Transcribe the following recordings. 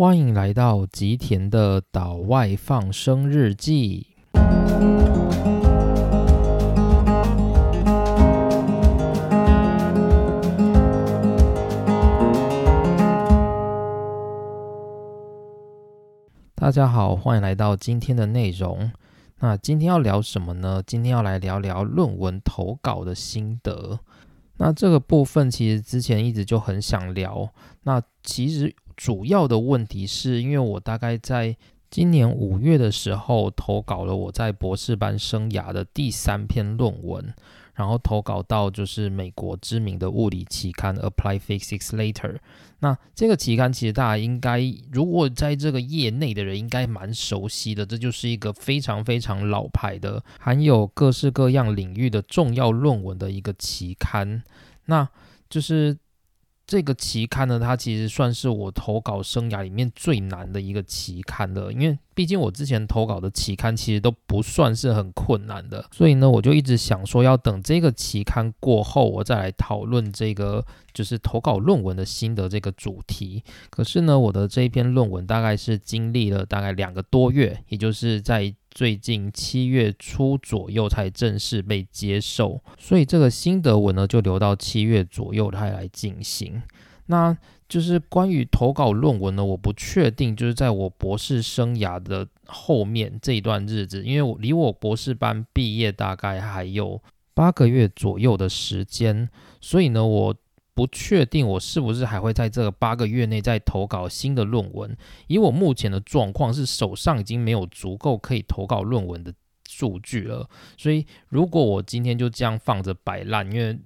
欢迎来到吉田的岛外放生日记。大家好，欢迎来到今天的内容。那今天要聊什么呢？今天要来聊聊论文投稿的心得。那这个部分其实之前一直就很想聊。那其实主要的问题是因为我大概在今年五月的时候投稿了我在博士班生涯的第三篇论文。然后投稿到就是美国知名的物理期刊《Apply Physics Later》。那这个期刊其实大家应该，如果在这个业内的人应该蛮熟悉的，这就是一个非常非常老牌的，含有各式各样领域的重要论文的一个期刊。那就是。这个期刊呢，它其实算是我投稿生涯里面最难的一个期刊了，因为毕竟我之前投稿的期刊其实都不算是很困难的，所以呢，我就一直想说要等这个期刊过后，我再来讨论这个就是投稿论文的心得这个主题。可是呢，我的这一篇论文大概是经历了大概两个多月，也就是在。最近七月初左右才正式被接受，所以这个心得文呢就留到七月左右才来进行。那就是关于投稿论文呢，我不确定，就是在我博士生涯的后面这一段日子，因为我离我博士班毕业大概还有八个月左右的时间，所以呢，我。不确定我是不是还会在这个八个月内再投稿新的论文。以我目前的状况是手上已经没有足够可以投稿论文的数据了，所以如果我今天就这样放着摆烂，因为。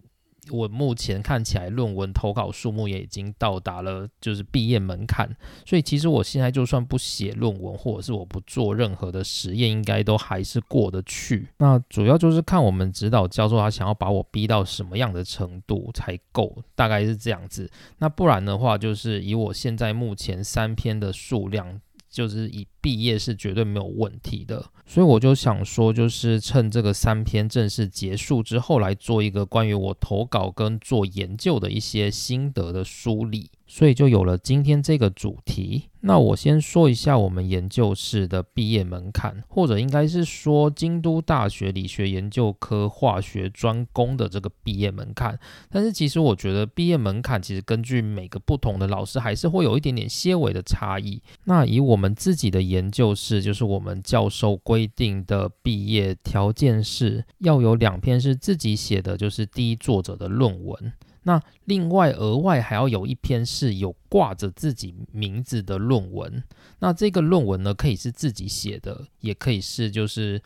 我目前看起来，论文投稿数目也已经到达了就是毕业门槛，所以其实我现在就算不写论文，或者是我不做任何的实验，应该都还是过得去。那主要就是看我们指导教授他想要把我逼到什么样的程度才够，大概是这样子。那不然的话，就是以我现在目前三篇的数量。就是以毕业是绝对没有问题的，所以我就想说，就是趁这个三篇正式结束之后，来做一个关于我投稿跟做研究的一些心得的梳理。所以就有了今天这个主题。那我先说一下我们研究室的毕业门槛，或者应该是说京都大学理学研究科化学专攻的这个毕业门槛。但是其实我觉得毕业门槛其实根据每个不同的老师还是会有一点点些微的差异。那以我们自己的研研究室，就是我们教授规定的毕业条件是要有两篇是自己写的，就是第一作者的论文。那另外额外还要有一篇是有挂着自己名字的论文，那这个论文呢可以是自己写的，也可以是就是。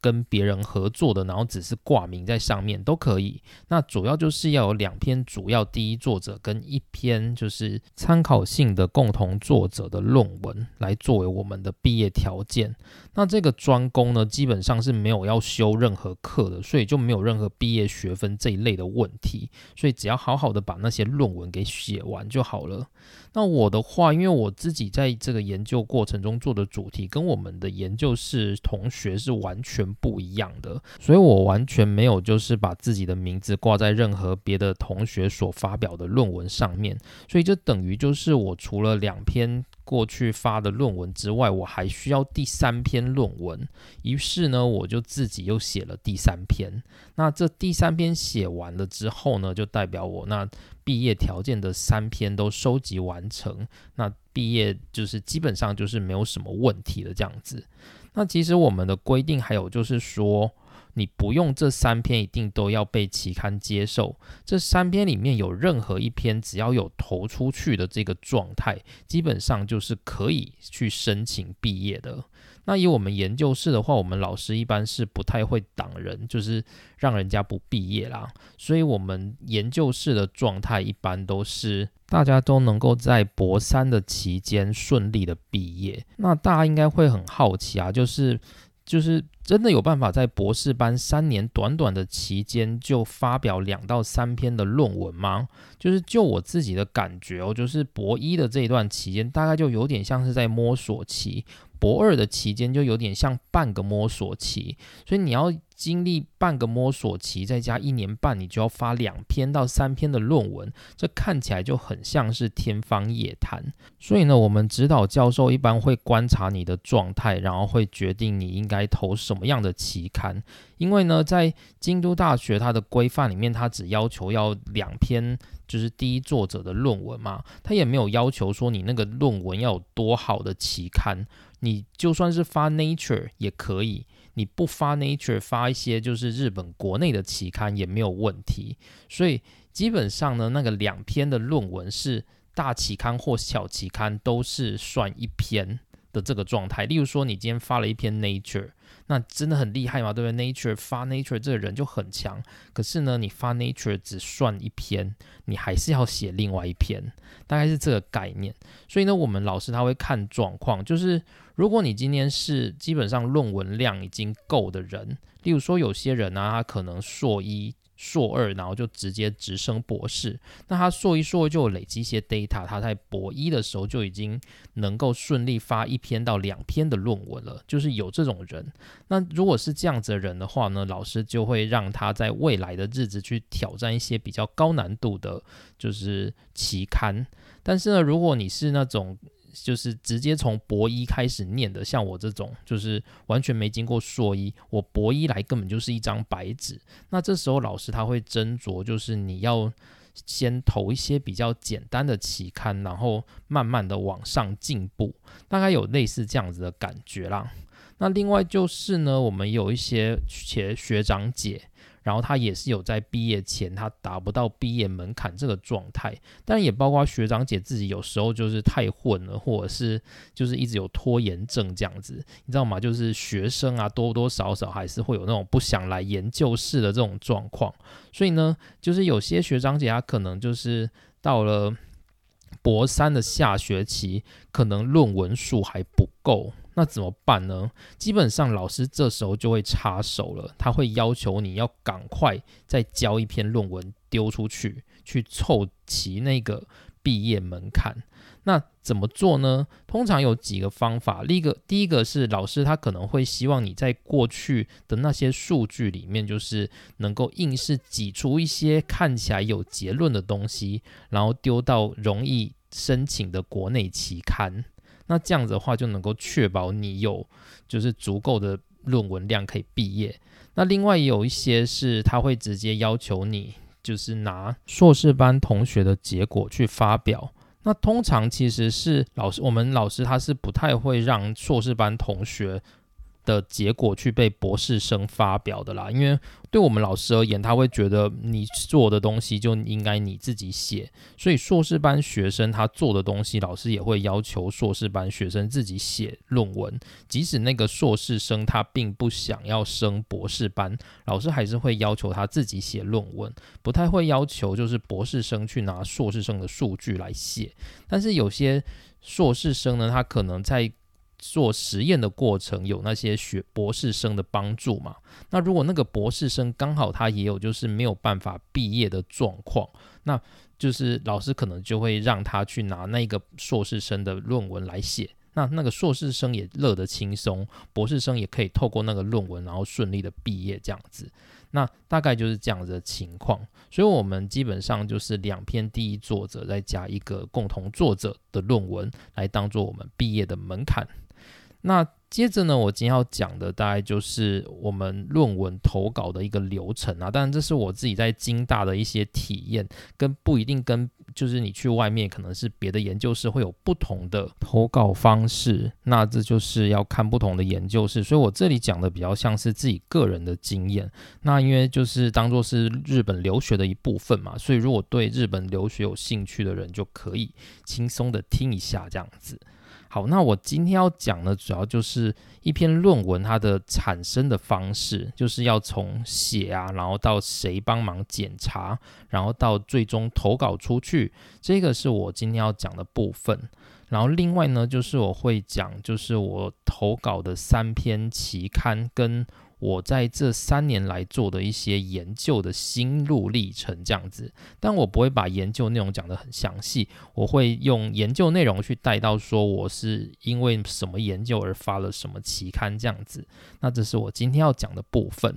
跟别人合作的，然后只是挂名在上面都可以。那主要就是要有两篇主要第一作者跟一篇就是参考性的共同作者的论文来作为我们的毕业条件。那这个专攻呢，基本上是没有要修任何课的，所以就没有任何毕业学分这一类的问题。所以只要好好的把那些论文给写完就好了。那我的话，因为我自己在这个研究过程中做的主题跟我们的研究室同学是完全不一样的，所以我完全没有就是把自己的名字挂在任何别的同学所发表的论文上面，所以这等于就是我除了两篇。过去发的论文之外，我还需要第三篇论文。于是呢，我就自己又写了第三篇。那这第三篇写完了之后呢，就代表我那毕业条件的三篇都收集完成。那毕业就是基本上就是没有什么问题的这样子。那其实我们的规定还有就是说。你不用这三篇一定都要被期刊接受，这三篇里面有任何一篇只要有投出去的这个状态，基本上就是可以去申请毕业的。那以我们研究室的话，我们老师一般是不太会挡人，就是让人家不毕业啦。所以我们研究室的状态一般都是大家都能够在博三的期间顺利的毕业。那大家应该会很好奇啊，就是。就是真的有办法在博士班三年短短的期间就发表两到三篇的论文吗？就是就我自己的感觉哦，就是博一的这一段期间，大概就有点像是在摸索期；博二的期间就有点像半个摸索期。所以你要经历半个摸索期，再加一年半，你就要发两篇到三篇的论文，这看起来就很像是天方夜谭。所以呢，我们指导教授一般会观察你的状态，然后会决定你应该投什么样的期刊。因为呢，在京都大学它的规范里面，它只要求要两篇，就是第一作者的论文嘛，它也没有要求说你那个论文要有多好的期刊，你就算是发 Nature 也可以。你不发 Nature，发一些就是日本国内的期刊也没有问题，所以基本上呢，那个两篇的论文是大期刊或小期刊都是算一篇的这个状态。例如说，你今天发了一篇 Nature。那真的很厉害嘛，对不对？Nature 发 Nature 这个人就很强，可是呢，你发 Nature 只算一篇，你还是要写另外一篇，大概是这个概念。所以呢，我们老师他会看状况，就是如果你今天是基本上论文量已经够的人，例如说有些人呢，他可能硕一。硕二，然后就直接直升博士。那他硕一、硕二就累积一些 data，他在博一的时候就已经能够顺利发一篇到两篇的论文了。就是有这种人。那如果是这样子的人的话呢，老师就会让他在未来的日子去挑战一些比较高难度的，就是期刊。但是呢，如果你是那种就是直接从博一开始念的，像我这种，就是完全没经过硕一，我博一来根本就是一张白纸。那这时候老师他会斟酌，就是你要先投一些比较简单的期刊，然后慢慢的往上进步，大概有类似这样子的感觉啦。那另外就是呢，我们有一些学学长姐。然后他也是有在毕业前，他达不到毕业门槛这个状态，但也包括学长姐自己有时候就是太混了，或者是就是一直有拖延症这样子，你知道吗？就是学生啊，多多少少还是会有那种不想来研究室的这种状况，所以呢，就是有些学长姐他可能就是到了博三的下学期，可能论文数还不够。那怎么办呢？基本上老师这时候就会插手了，他会要求你要赶快再交一篇论文丢出去，去凑齐那个毕业门槛。那怎么做呢？通常有几个方法。第一个，第一个是老师他可能会希望你在过去的那些数据里面，就是能够硬是挤出一些看起来有结论的东西，然后丢到容易申请的国内期刊。那这样子的话，就能够确保你有就是足够的论文量可以毕业。那另外也有一些是他会直接要求你就是拿硕士班同学的结果去发表。那通常其实是老师，我们老师他是不太会让硕士班同学。的结果去被博士生发表的啦，因为对我们老师而言，他会觉得你做的东西就应该你自己写，所以硕士班学生他做的东西，老师也会要求硕士班学生自己写论文，即使那个硕士生他并不想要升博士班，老师还是会要求他自己写论文，不太会要求就是博士生去拿硕士生的数据来写，但是有些硕士生呢，他可能在做实验的过程有那些学博士生的帮助嘛？那如果那个博士生刚好他也有就是没有办法毕业的状况，那就是老师可能就会让他去拿那个硕士生的论文来写。那那个硕士生也乐得轻松，博士生也可以透过那个论文然后顺利的毕业这样子。那大概就是这样子的情况。所以我们基本上就是两篇第一作者再加一个共同作者的论文来当做我们毕业的门槛。那接着呢，我今天要讲的大概就是我们论文投稿的一个流程啊。当然，这是我自己在京大的一些体验，跟不一定跟就是你去外面可能是别的研究室会有不同的投稿方式。那这就是要看不同的研究室，所以我这里讲的比较像是自己个人的经验。那因为就是当做是日本留学的一部分嘛，所以如果对日本留学有兴趣的人，就可以轻松的听一下这样子。好，那我今天要讲的主要就是一篇论文它的产生的方式，就是要从写啊，然后到谁帮忙检查，然后到最终投稿出去，这个是我今天要讲的部分。然后另外呢，就是我会讲，就是我投稿的三篇期刊跟我在这三年来做的一些研究的心路历程这样子，但我不会把研究内容讲得很详细，我会用研究内容去带到说我是因为什么研究而发了什么期刊这样子。那这是我今天要讲的部分。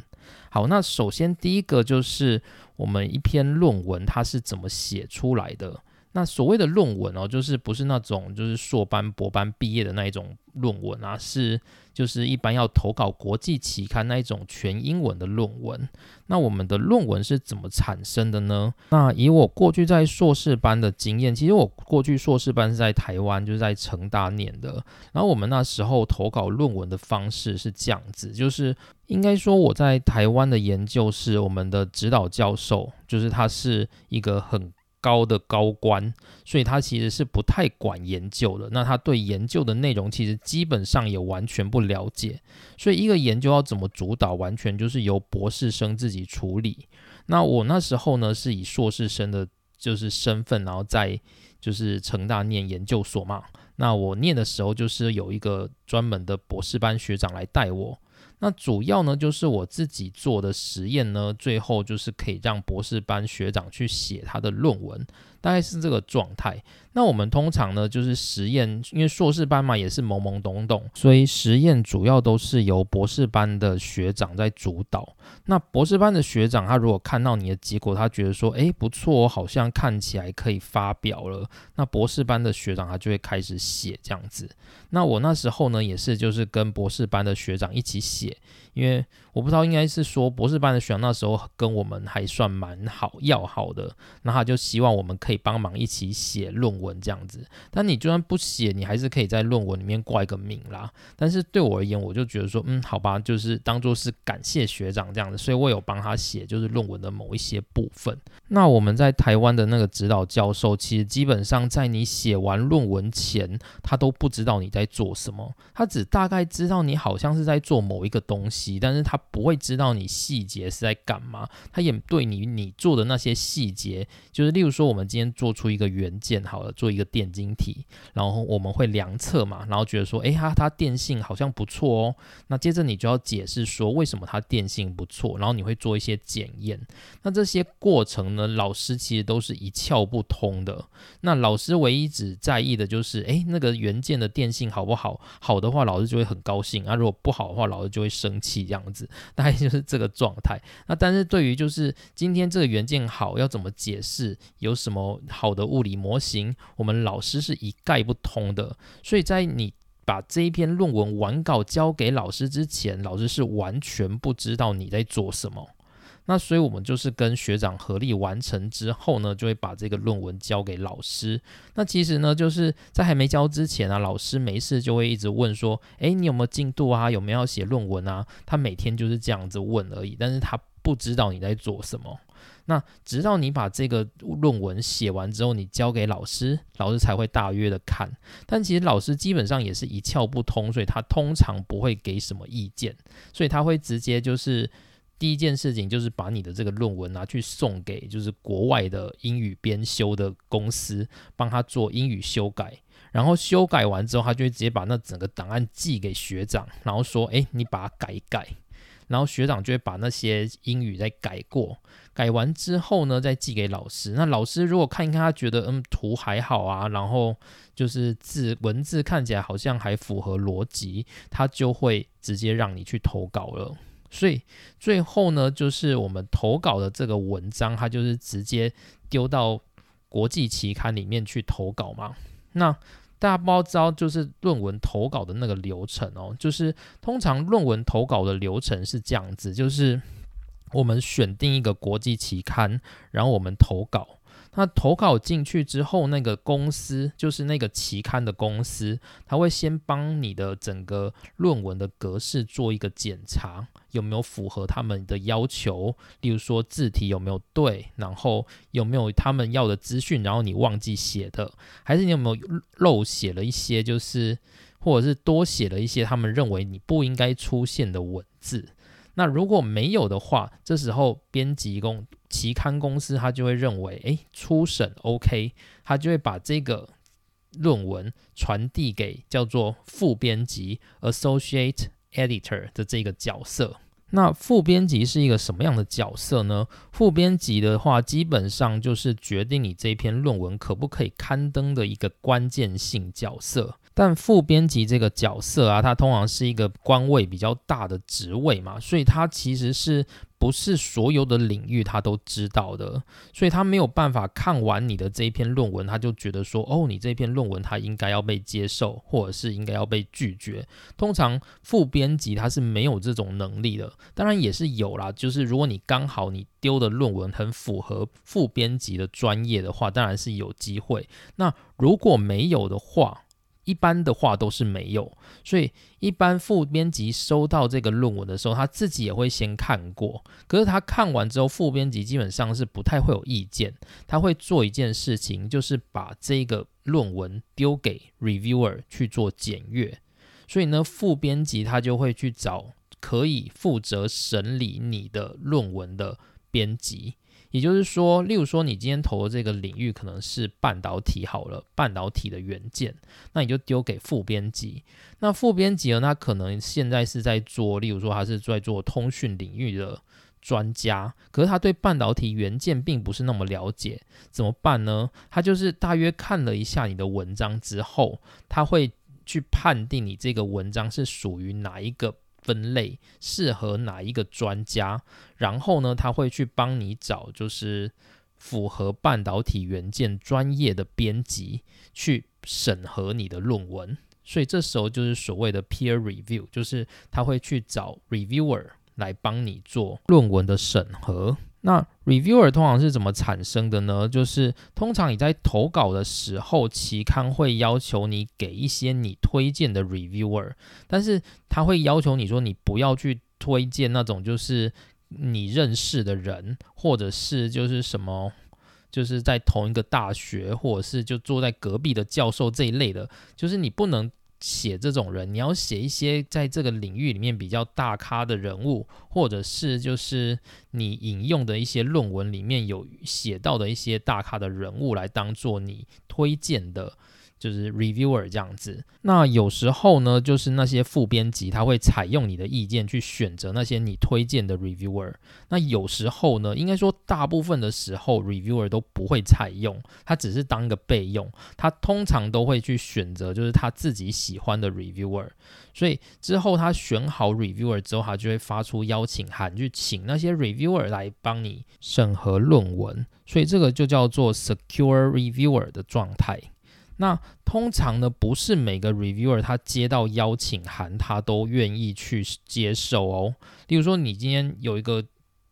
好，那首先第一个就是我们一篇论文它是怎么写出来的。那所谓的论文哦，就是不是那种就是硕班、博班毕业的那一种论文啊，是就是一般要投稿国际期刊那一种全英文的论文。那我们的论文是怎么产生的呢？那以我过去在硕士班的经验，其实我过去硕士班是在台湾，就是在成大念的。然后我们那时候投稿论文的方式是这样子，就是应该说我在台湾的研究是，我们的指导教授就是他是一个很。高的高官，所以他其实是不太管研究的。那他对研究的内容其实基本上也完全不了解。所以一个研究要怎么主导，完全就是由博士生自己处理。那我那时候呢，是以硕士生的就是身份，然后在就是成大念研究所嘛。那我念的时候，就是有一个专门的博士班学长来带我。那主要呢，就是我自己做的实验呢，最后就是可以让博士班学长去写他的论文，大概是这个状态。那我们通常呢，就是实验，因为硕士班嘛也是懵懵懂懂，所以实验主要都是由博士班的学长在主导。那博士班的学长，他如果看到你的结果，他觉得说，诶不错，好像看起来可以发表了。那博士班的学长他就会开始写这样子。那我那时候呢，也是就是跟博士班的学长一起写。因为我不知道，应该是说博士班的学那时候跟我们还算蛮好要好的，那他就希望我们可以帮忙一起写论文这样子。但你就算不写，你还是可以在论文里面挂一个名啦。但是对我而言，我就觉得说，嗯，好吧，就是当做是感谢学长这样子，所以我有帮他写就是论文的某一些部分。那我们在台湾的那个指导教授，其实基本上在你写完论文前，他都不知道你在做什么，他只大概知道你好像是在做某一个东西。但是他不会知道你细节是在干嘛，他也对你你做的那些细节，就是例如说，我们今天做出一个元件好了，做一个电晶体，然后我们会量测嘛，然后觉得说，哎它，它电性好像不错哦，那接着你就要解释说为什么它电性不错，然后你会做一些检验，那这些过程呢，老师其实都是一窍不通的，那老师唯一只在意的就是，哎，那个元件的电性好不好？好的话，老师就会很高兴啊；如果不好的话，老师就会生气。这样子，大概就是这个状态。那但是对于就是今天这个元件好要怎么解释，有什么好的物理模型，我们老师是一概不通的。所以在你把这一篇论文完稿交给老师之前，老师是完全不知道你在做什么。那所以，我们就是跟学长合力完成之后呢，就会把这个论文交给老师。那其实呢，就是在还没交之前啊，老师没事就会一直问说：“诶，你有没有进度啊？有没有要写论文啊？”他每天就是这样子问而已，但是他不知道你在做什么。那直到你把这个论文写完之后，你交给老师，老师才会大约的看。但其实老师基本上也是一窍不通，所以他通常不会给什么意见，所以他会直接就是。第一件事情就是把你的这个论文拿去送给就是国外的英语编修的公司，帮他做英语修改，然后修改完之后，他就会直接把那整个档案寄给学长，然后说：“哎，你把它改一改。”然后学长就会把那些英语再改过，改完之后呢，再寄给老师。那老师如果看一看，他觉得嗯图还好啊，然后就是字文字看起来好像还符合逻辑，他就会直接让你去投稿了。所以最后呢，就是我们投稿的这个文章，它就是直接丢到国际期刊里面去投稿嘛。那大家不知道，就是论文投稿的那个流程哦，就是通常论文投稿的流程是这样子，就是我们选定一个国际期刊，然后我们投稿。那投稿进去之后，那个公司就是那个期刊的公司，他会先帮你的整个论文的格式做一个检查。有没有符合他们的要求？例如说字体有没有对，然后有没有他们要的资讯，然后你忘记写的，还是你有没有漏写了一些，就是或者是多写了一些他们认为你不应该出现的文字？那如果没有的话，这时候编辑工期刊公司他就会认为，诶，初审 OK，他就会把这个论文传递给叫做副编辑 Associate。editor 的这个角色，那副编辑是一个什么样的角色呢？副编辑的话，基本上就是决定你这篇论文可不可以刊登的一个关键性角色。但副编辑这个角色啊，它通常是一个官位比较大的职位嘛，所以它其实是不是所有的领域他都知道的，所以他没有办法看完你的这一篇论文，他就觉得说，哦，你这篇论文他应该要被接受，或者是应该要被拒绝。通常副编辑他是没有这种能力的，当然也是有啦，就是如果你刚好你丢的论文很符合副编辑的专业的话，当然是有机会。那如果没有的话，一般的话都是没有，所以一般副编辑收到这个论文的时候，他自己也会先看过。可是他看完之后，副编辑基本上是不太会有意见。他会做一件事情，就是把这个论文丢给 reviewer 去做检阅。所以呢，副编辑他就会去找可以负责审理你的论文的编辑。也就是说，例如说，你今天投的这个领域可能是半导体好了，半导体的元件，那你就丢给副编辑。那副编辑呢，他可能现在是在做，例如说，他是在做通讯领域的专家，可是他对半导体元件并不是那么了解，怎么办呢？他就是大约看了一下你的文章之后，他会去判定你这个文章是属于哪一个。分类适合哪一个专家，然后呢，他会去帮你找，就是符合半导体元件专业的编辑去审核你的论文。所以这时候就是所谓的 peer review，就是他会去找 reviewer 来帮你做论文的审核。那 reviewer 通常是怎么产生的呢？就是通常你在投稿的时候，期刊会要求你给一些你推荐的 reviewer，但是他会要求你说你不要去推荐那种就是你认识的人，或者是就是什么就是在同一个大学，或者是就坐在隔壁的教授这一类的，就是你不能。写这种人，你要写一些在这个领域里面比较大咖的人物，或者是就是你引用的一些论文里面有写到的一些大咖的人物来当做你推荐的。就是 reviewer 这样子，那有时候呢，就是那些副编辑他会采用你的意见去选择那些你推荐的 reviewer。那有时候呢，应该说大部分的时候 reviewer 都不会采用，他只是当个备用。他通常都会去选择就是他自己喜欢的 reviewer。所以之后他选好 reviewer 之后，他就会发出邀请函去请那些 reviewer 来帮你审核论文。所以这个就叫做 secure reviewer 的状态。那通常呢，不是每个 reviewer 他接到邀请函，他都愿意去接受哦。例如说，你今天有一个，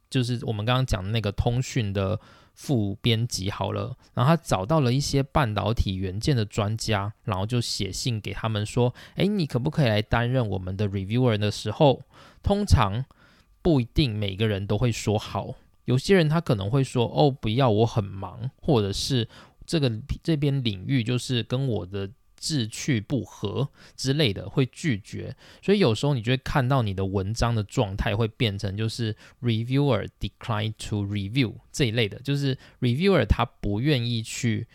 就是我们刚刚讲的那个通讯的副编辑好了，然后他找到了一些半导体元件的专家，然后就写信给他们说：“诶，你可不可以来担任我们的 reviewer 的时候？”通常不一定每个人都会说好，有些人他可能会说：“哦，不要，我很忙。”或者是。这个这边领域就是跟我的志趣不合之类的，会拒绝。所以有时候你就会看到你的文章的状态会变成就是 reviewer decline to review 这一类的，就是 reviewer 他不愿意去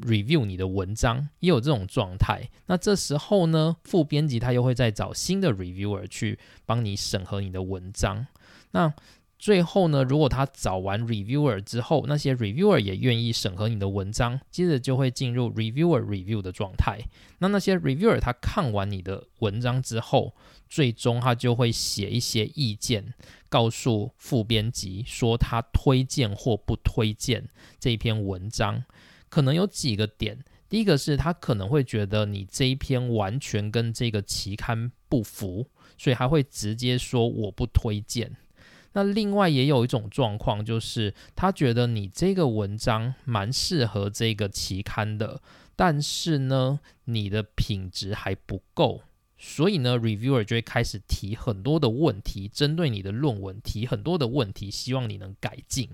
review 你的文章，也有这种状态。那这时候呢，副编辑他又会再找新的 reviewer 去帮你审核你的文章。那最后呢，如果他找完 reviewer 之后，那些 reviewer 也愿意审核你的文章，接着就会进入 reviewer review 的状态。那那些 reviewer 他看完你的文章之后，最终他就会写一些意见，告诉副编辑说他推荐或不推荐这篇文章。可能有几个点，第一个是他可能会觉得你这一篇完全跟这个期刊不符，所以他会直接说我不推荐。那另外也有一种状况，就是他觉得你这个文章蛮适合这个期刊的，但是呢，你的品质还不够，所以呢，reviewer 就会开始提很多的问题，针对你的论文提很多的问题，希望你能改进。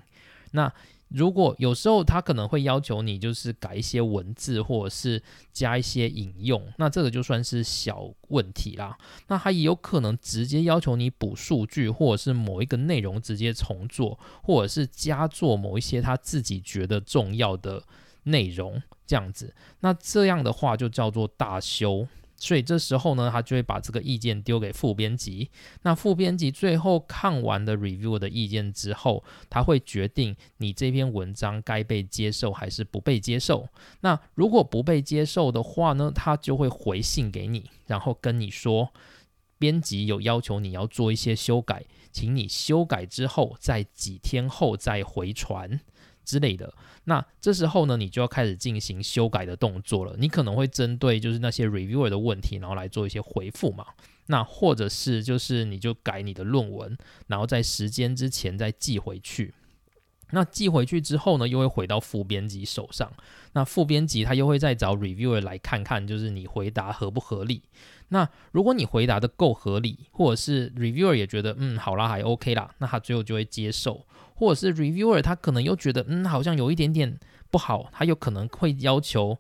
那如果有时候他可能会要求你，就是改一些文字，或者是加一些引用，那这个就算是小问题啦。那他也有可能直接要求你补数据，或者是某一个内容直接重做，或者是加做某一些他自己觉得重要的内容，这样子。那这样的话就叫做大修。所以这时候呢，他就会把这个意见丢给副编辑。那副编辑最后看完的 review 的意见之后，他会决定你这篇文章该被接受还是不被接受。那如果不被接受的话呢，他就会回信给你，然后跟你说，编辑有要求你要做一些修改，请你修改之后，在几天后再回传。之类的，那这时候呢，你就要开始进行修改的动作了。你可能会针对就是那些 reviewer 的问题，然后来做一些回复嘛。那或者是就是你就改你的论文，然后在时间之前再寄回去。那寄回去之后呢，又会回到副编辑手上。那副编辑他又会再找 reviewer 来看看，就是你回答合不合理。那如果你回答的够合理，或者是 reviewer 也觉得嗯好啦还 OK 啦，那他最后就会接受。或者是 reviewer 他可能又觉得嗯好像有一点点不好，他有可能会要求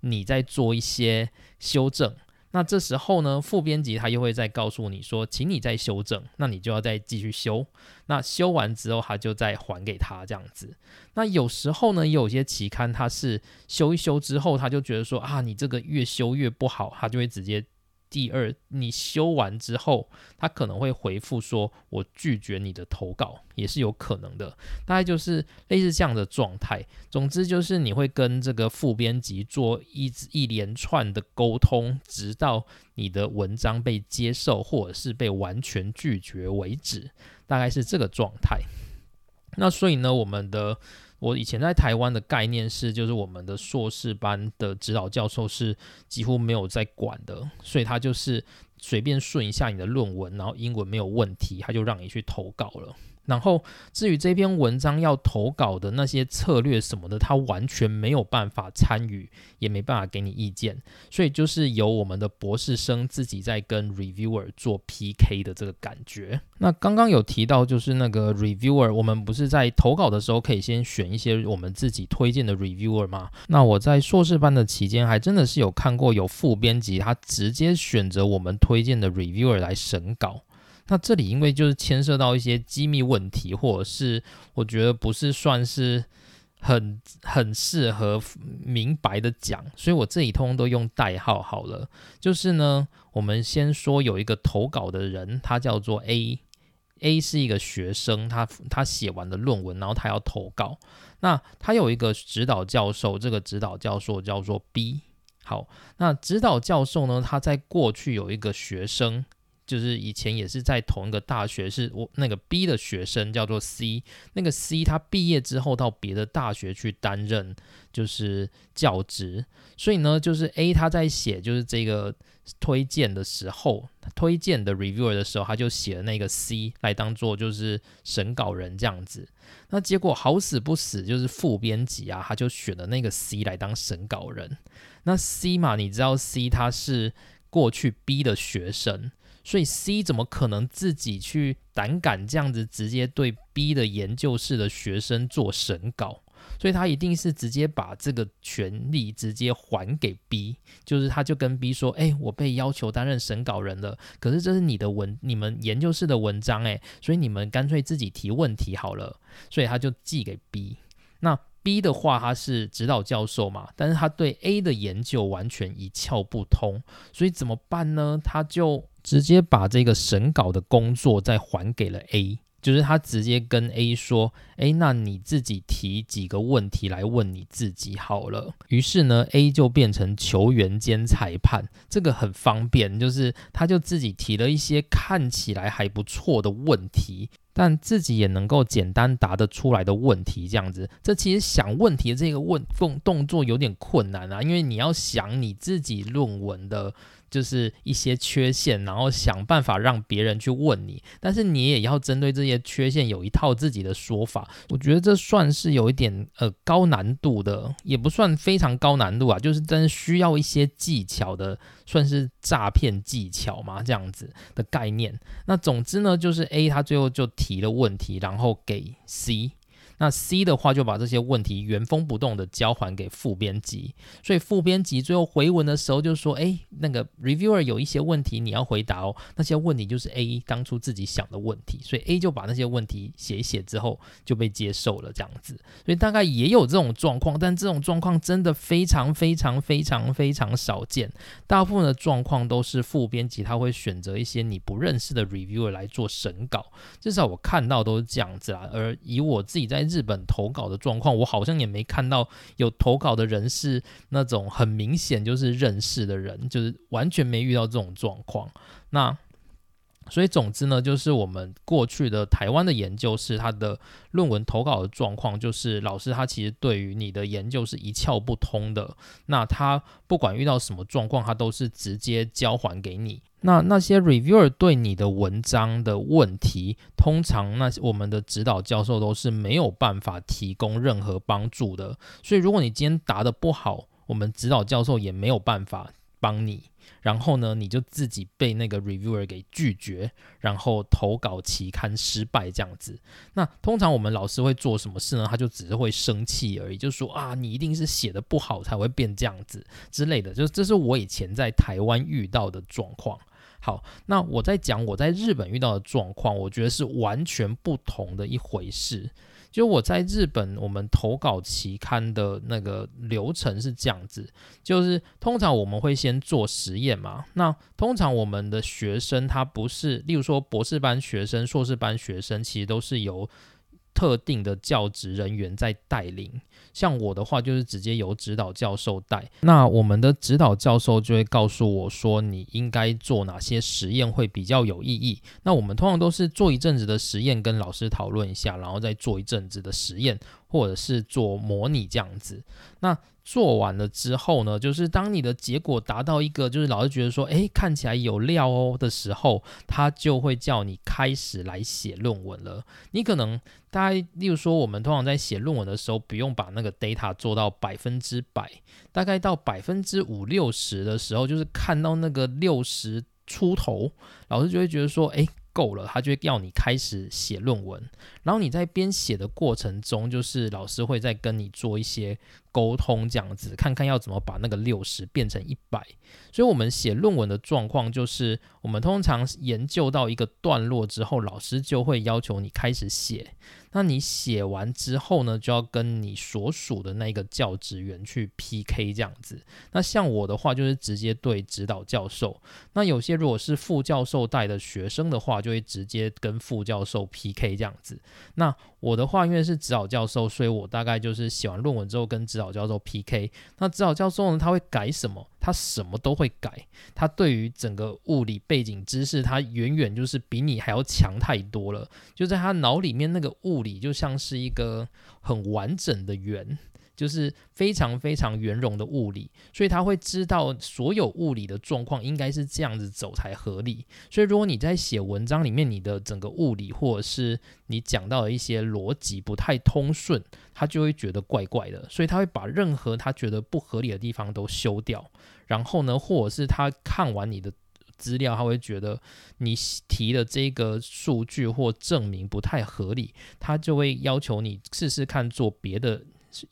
你再做一些修正。那这时候呢，副编辑他又会再告诉你说，请你再修正，那你就要再继续修。那修完之后，他就再还给他这样子。那有时候呢，有些期刊他是修一修之后，他就觉得说啊，你这个越修越不好，他就会直接。第二，你修完之后，他可能会回复说：“我拒绝你的投稿，也是有可能的。”大概就是类似这样的状态。总之就是你会跟这个副编辑做一一连串的沟通，直到你的文章被接受或者是被完全拒绝为止。大概是这个状态。那所以呢，我们的。我以前在台湾的概念是，就是我们的硕士班的指导教授是几乎没有在管的，所以他就是随便顺一下你的论文，然后英文没有问题，他就让你去投稿了。然后，至于这篇文章要投稿的那些策略什么的，他完全没有办法参与，也没办法给你意见，所以就是由我们的博士生自己在跟 reviewer 做 PK 的这个感觉。那刚刚有提到，就是那个 reviewer，我们不是在投稿的时候可以先选一些我们自己推荐的 reviewer 吗？那我在硕士班的期间，还真的是有看过有副编辑，他直接选择我们推荐的 reviewer 来审稿。那这里因为就是牵涉到一些机密问题，或者是我觉得不是算是很很适合明白的讲，所以我这里通通都用代号好了。就是呢，我们先说有一个投稿的人，他叫做 A，A 是一个学生，他他写完的论文，然后他要投稿。那他有一个指导教授，这个指导教授叫做 B。好，那指导教授呢，他在过去有一个学生。就是以前也是在同一个大学，是我那个 B 的学生叫做 C，那个 C 他毕业之后到别的大学去担任就是教职，所以呢，就是 A 他在写就是这个推荐的时候，推荐的 reviewer 的时候，他就写了那个 C 来当做就是审稿人这样子，那结果好死不死就是副编辑啊，他就选了那个 C 来当审稿人，那 C 嘛，你知道 C 他是过去 B 的学生。所以 C 怎么可能自己去胆敢这样子直接对 B 的研究室的学生做审稿？所以他一定是直接把这个权利直接还给 B，就是他就跟 B 说：“哎，我被要求担任审稿人了，可是这是你的文，你们研究室的文章，哎，所以你们干脆自己提问题好了。”所以他就寄给 B。那 B 的话，他是指导教授嘛，但是他对 A 的研究完全一窍不通，所以怎么办呢？他就直接把这个审稿的工作再还给了 A，就是他直接跟 A 说：“哎，那你自己提几个问题来问你自己好了。”于是呢，A 就变成球员兼裁判，这个很方便，就是他就自己提了一些看起来还不错的问题，但自己也能够简单答得出来的问题，这样子。这其实想问题的这个问动动作有点困难啊，因为你要想你自己论文的。就是一些缺陷，然后想办法让别人去问你，但是你也要针对这些缺陷有一套自己的说法。我觉得这算是有一点呃高难度的，也不算非常高难度啊，就是真需要一些技巧的，算是诈骗技巧嘛，这样子的概念。那总之呢，就是 A 他最后就提了问题，然后给 C。那 C 的话就把这些问题原封不动的交还给副编辑，所以副编辑最后回文的时候就说：“哎，那个 reviewer 有一些问题你要回答哦，那些问题就是 A 当初自己想的问题，所以 A 就把那些问题写一写之后就被接受了这样子。所以大概也有这种状况，但这种状况真的非常非常非常非常少见。大部分的状况都是副编辑他会选择一些你不认识的 reviewer 来做审稿，至少我看到都是这样子啦。而以我自己在日本投稿的状况，我好像也没看到有投稿的人是那种很明显就是认识的人，就是完全没遇到这种状况。那所以总之呢，就是我们过去的台湾的研究是他的论文投稿的状况，就是老师他其实对于你的研究是一窍不通的。那他不管遇到什么状况，他都是直接交还给你。那那些 reviewer 对你的文章的问题，通常那我们的指导教授都是没有办法提供任何帮助的。所以如果你今天答的不好，我们指导教授也没有办法帮你。然后呢，你就自己被那个 reviewer 给拒绝，然后投稿期刊失败这样子。那通常我们老师会做什么事呢？他就只是会生气而已，就说啊，你一定是写的不好才会变这样子之类的。就这是我以前在台湾遇到的状况。好，那我在讲我在日本遇到的状况，我觉得是完全不同的一回事。就我在日本，我们投稿期刊的那个流程是这样子，就是通常我们会先做实验嘛。那通常我们的学生他不是，例如说博士班学生、硕士班学生，其实都是由特定的教职人员在带领。像我的话，就是直接由指导教授带。那我们的指导教授就会告诉我说，你应该做哪些实验会比较有意义。那我们通常都是做一阵子的实验，跟老师讨论一下，然后再做一阵子的实验，或者是做模拟这样子。那做完了之后呢，就是当你的结果达到一个，就是老师觉得说，诶，看起来有料哦的时候，他就会叫你开始来写论文了。你可能大概，例如说，我们通常在写论文的时候，不用把那个 data 做到百分之百，大概到百分之五六十的时候，就是看到那个六十出头，老师就会觉得说，诶。够了，他就会要你开始写论文。然后你在编写的过程中，就是老师会再跟你做一些沟通，这样子看看要怎么把那个六十变成一百。所以，我们写论文的状况就是，我们通常研究到一个段落之后，老师就会要求你开始写。那你写完之后呢，就要跟你所属的那个教职员去 PK 这样子。那像我的话，就是直接对指导教授。那有些如果是副教授带的学生的话，就会直接跟副教授 PK 这样子。那我的话，因为是指导教授，所以我大概就是写完论文之后跟指导教授 PK。那指导教授呢，他会改什么？他什么都会改。他对于整个物理背景知识，他远远就是比你还要强太多了。就在他脑里面，那个物理就像是一个很完整的圆。就是非常非常圆融的物理，所以他会知道所有物理的状况应该是这样子走才合理。所以如果你在写文章里面，你的整个物理或者是你讲到的一些逻辑不太通顺，他就会觉得怪怪的。所以他会把任何他觉得不合理的地方都修掉。然后呢，或者是他看完你的资料，他会觉得你提的这个数据或证明不太合理，他就会要求你试试看做别的。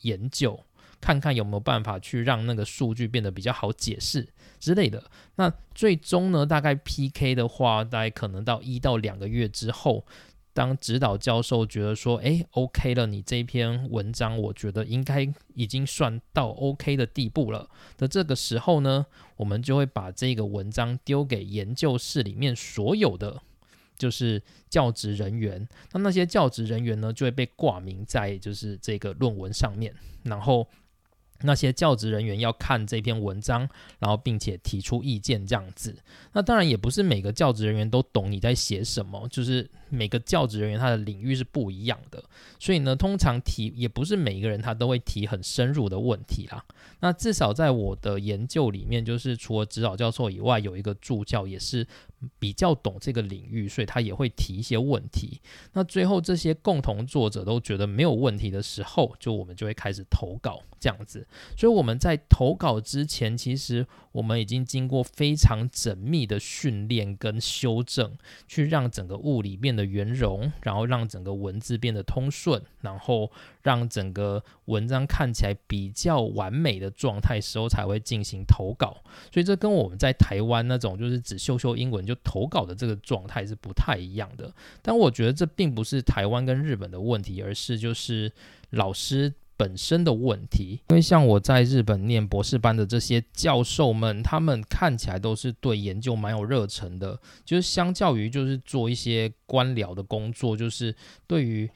研究看看有没有办法去让那个数据变得比较好解释之类的。那最终呢，大概 PK 的话，大概可能到一到两个月之后，当指导教授觉得说，诶 o k 了，你这篇文章，我觉得应该已经算到 OK 的地步了的这个时候呢，我们就会把这个文章丢给研究室里面所有的。就是教职人员，那那些教职人员呢，就会被挂名在就是这个论文上面，然后那些教职人员要看这篇文章，然后并且提出意见这样子。那当然也不是每个教职人员都懂你在写什么，就是每个教职人员他的领域是不一样的，所以呢，通常提也不是每一个人他都会提很深入的问题啦。那至少在我的研究里面，就是除了指导教授以外，有一个助教也是。比较懂这个领域，所以他也会提一些问题。那最后这些共同作者都觉得没有问题的时候，就我们就会开始投稿这样子。所以我们在投稿之前，其实我们已经经过非常缜密的训练跟修正，去让整个物理变得圆融，然后让整个文字变得通顺，然后让整个文章看起来比较完美的状态时候才会进行投稿。所以这跟我们在台湾那种就是只秀秀英文就投稿的这个状态是不太一样的。但我觉得这并不是台湾跟日本的问题，而是就是老师。本身的问题，因为像我在日本念博士班的这些教授们，他们看起来都是对研究蛮有热忱的，就是相较于就是做一些官僚的工作，就是对于。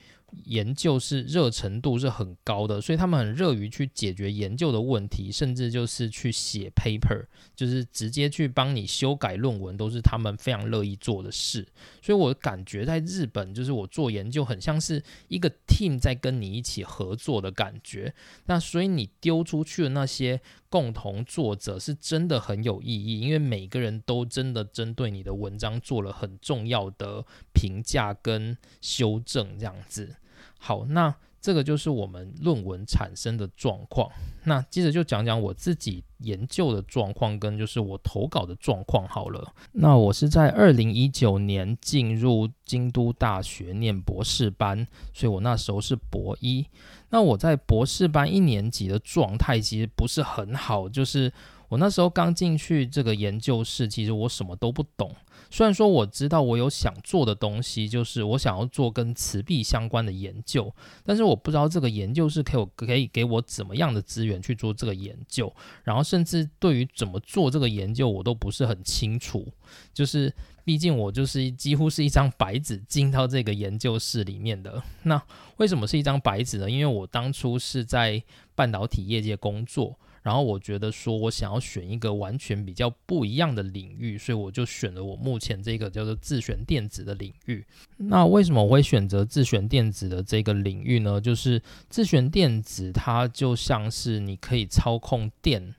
研究是热程度是很高的，所以他们很乐于去解决研究的问题，甚至就是去写 paper，就是直接去帮你修改论文，都是他们非常乐意做的事。所以我感觉在日本，就是我做研究很像是一个 team 在跟你一起合作的感觉。那所以你丢出去的那些共同作者是真的很有意义，因为每个人都真的针对你的文章做了很重要的评价跟修正，这样子。好，那这个就是我们论文产生的状况。那接着就讲讲我自己研究的状况，跟就是我投稿的状况好了。那我是在二零一九年进入京都大学念博士班，所以我那时候是博一。那我在博士班一年级的状态其实不是很好，就是我那时候刚进去这个研究室，其实我什么都不懂。虽然说我知道我有想做的东西，就是我想要做跟磁壁相关的研究，但是我不知道这个研究是可以可以给我怎么样的资源去做这个研究，然后甚至对于怎么做这个研究我都不是很清楚。就是毕竟我就是几乎是一张白纸进到这个研究室里面的。那为什么是一张白纸呢？因为我当初是在半导体业界工作。然后我觉得说，我想要选一个完全比较不一样的领域，所以我就选了我目前这个叫做自旋电子的领域。那为什么我会选择自旋电子的这个领域呢？就是自旋电子它就像是你可以操控电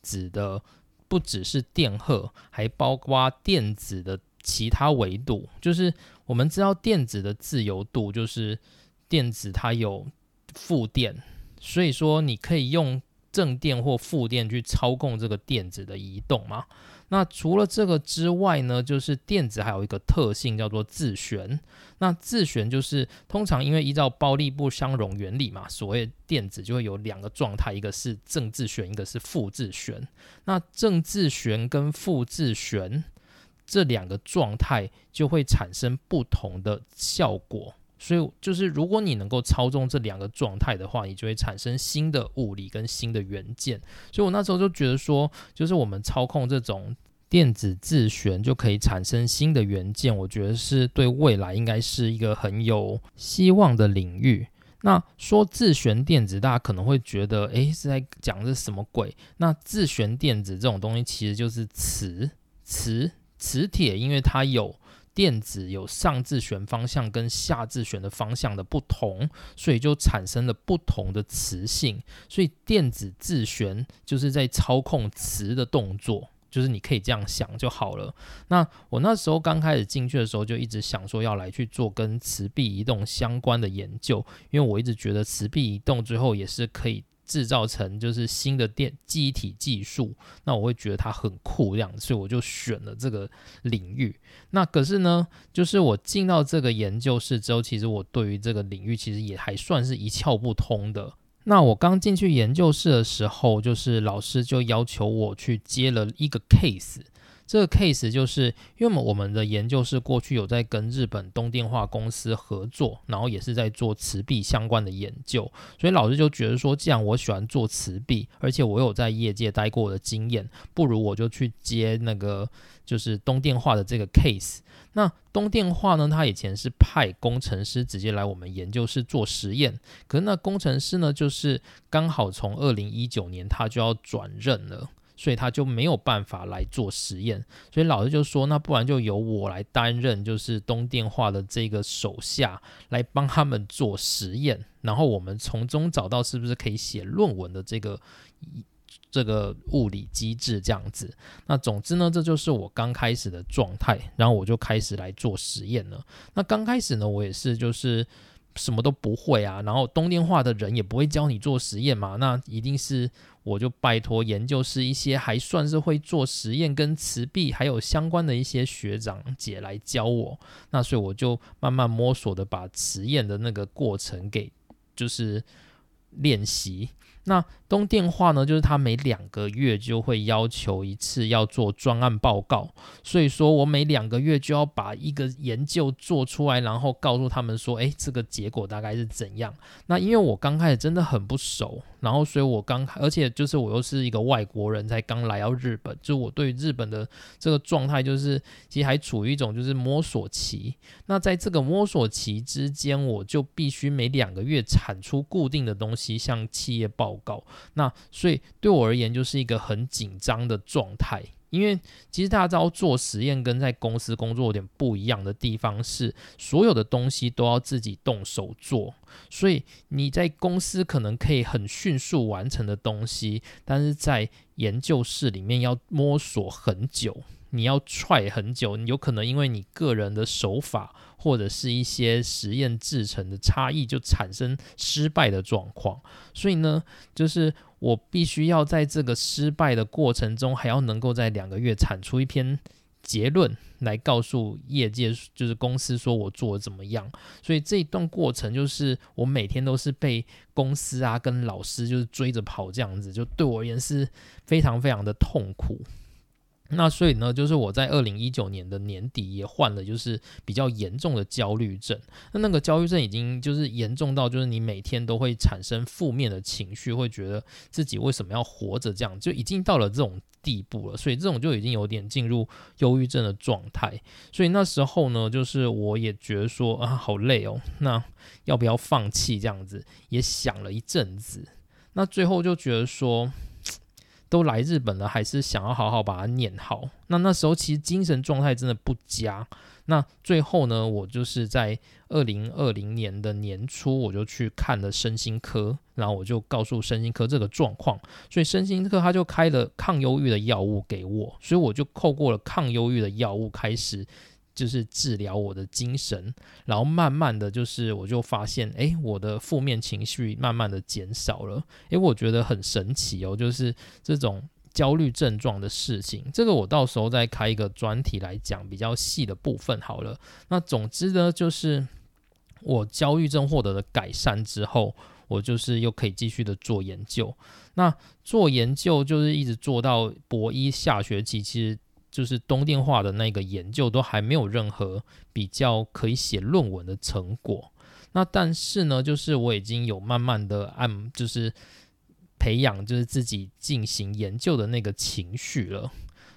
子的，不只是电荷，还包括电子的其他维度。就是我们知道电子的自由度，就是电子它有负电，所以说你可以用。正电或负电去操控这个电子的移动嘛？那除了这个之外呢，就是电子还有一个特性叫做自旋。那自旋就是通常因为依照包利不相容原理嘛，所谓电子就会有两个状态，一个是正自旋，一个是负自旋。那正自旋跟负自旋这两个状态就会产生不同的效果。所以就是，如果你能够操纵这两个状态的话，你就会产生新的物理跟新的元件。所以我那时候就觉得说，就是我们操控这种电子自旋就可以产生新的元件，我觉得是对未来应该是一个很有希望的领域。那说自旋电子，大家可能会觉得，诶，是在讲这什么鬼？那自旋电子这种东西其实就是磁磁磁铁，因为它有。电子有上自旋方向跟下自旋的方向的不同，所以就产生了不同的磁性。所以电子自旋就是在操控磁的动作，就是你可以这样想就好了。那我那时候刚开始进去的时候，就一直想说要来去做跟磁壁移动相关的研究，因为我一直觉得磁壁移动最后也是可以。制造成就是新的电机体技术，那我会觉得它很酷这样，所以我就选了这个领域。那可是呢，就是我进到这个研究室之后，其实我对于这个领域其实也还算是一窍不通的。那我刚进去研究室的时候，就是老师就要求我去接了一个 case。这个 case 就是因为我们的研究是过去有在跟日本东电化公司合作，然后也是在做磁壁相关的研究，所以老师就觉得说，既然我喜欢做磁壁，而且我有在业界待过的经验，不如我就去接那个就是东电化的这个 case。那东电化呢，他以前是派工程师直接来我们研究室做实验，可是那工程师呢，就是刚好从二零一九年他就要转任了。所以他就没有办法来做实验，所以老师就说，那不然就由我来担任，就是东电化的这个手下，来帮他们做实验，然后我们从中找到是不是可以写论文的这个这个物理机制这样子。那总之呢，这就是我刚开始的状态，然后我就开始来做实验了。那刚开始呢，我也是就是。什么都不会啊，然后东电化的人也不会教你做实验嘛，那一定是我就拜托研究室一些还算是会做实验跟磁壁还有相关的一些学长姐来教我，那所以我就慢慢摸索的把实验的那个过程给就是练习。那东电话呢，就是他每两个月就会要求一次要做专案报告，所以说我每两个月就要把一个研究做出来，然后告诉他们说，诶，这个结果大概是怎样。那因为我刚开始真的很不熟，然后所以我刚，而且就是我又是一个外国人才刚来到日本，就我对日本的这个状态就是其实还处于一种就是摸索期。那在这个摸索期之间，我就必须每两个月产出固定的东西，向企业。报告，那所以对我而言就是一个很紧张的状态，因为其实大家知道做实验跟在公司工作有点不一样的地方是，所有的东西都要自己动手做，所以你在公司可能可以很迅速完成的东西，但是在研究室里面要摸索很久。你要踹很久，你有可能因为你个人的手法或者是一些实验制成的差异，就产生失败的状况。所以呢，就是我必须要在这个失败的过程中，还要能够在两个月产出一篇结论来告诉业界，就是公司说我做的怎么样。所以这一段过程，就是我每天都是被公司啊跟老师就是追着跑这样子，就对我而言是非常非常的痛苦。那所以呢，就是我在二零一九年的年底也患了，就是比较严重的焦虑症。那那个焦虑症已经就是严重到，就是你每天都会产生负面的情绪，会觉得自己为什么要活着，这样就已经到了这种地步了。所以这种就已经有点进入忧郁症的状态。所以那时候呢，就是我也觉得说啊，好累哦，那要不要放弃这样子？也想了一阵子，那最后就觉得说。都来日本了，还是想要好好把它念好。那那时候其实精神状态真的不佳。那最后呢，我就是在二零二零年的年初，我就去看了身心科，然后我就告诉身心科这个状况，所以身心科他就开了抗忧郁的药物给我，所以我就透过了抗忧郁的药物开始。就是治疗我的精神，然后慢慢的就是我就发现，哎，我的负面情绪慢慢的减少了，诶，我觉得很神奇哦，就是这种焦虑症状的事情，这个我到时候再开一个专题来讲比较细的部分好了。那总之呢，就是我焦虑症获得了改善之后，我就是又可以继续的做研究。那做研究就是一直做到博一下学期，其实。就是东电化的那个研究都还没有任何比较可以写论文的成果。那但是呢，就是我已经有慢慢的按就是培养就是自己进行研究的那个情绪了。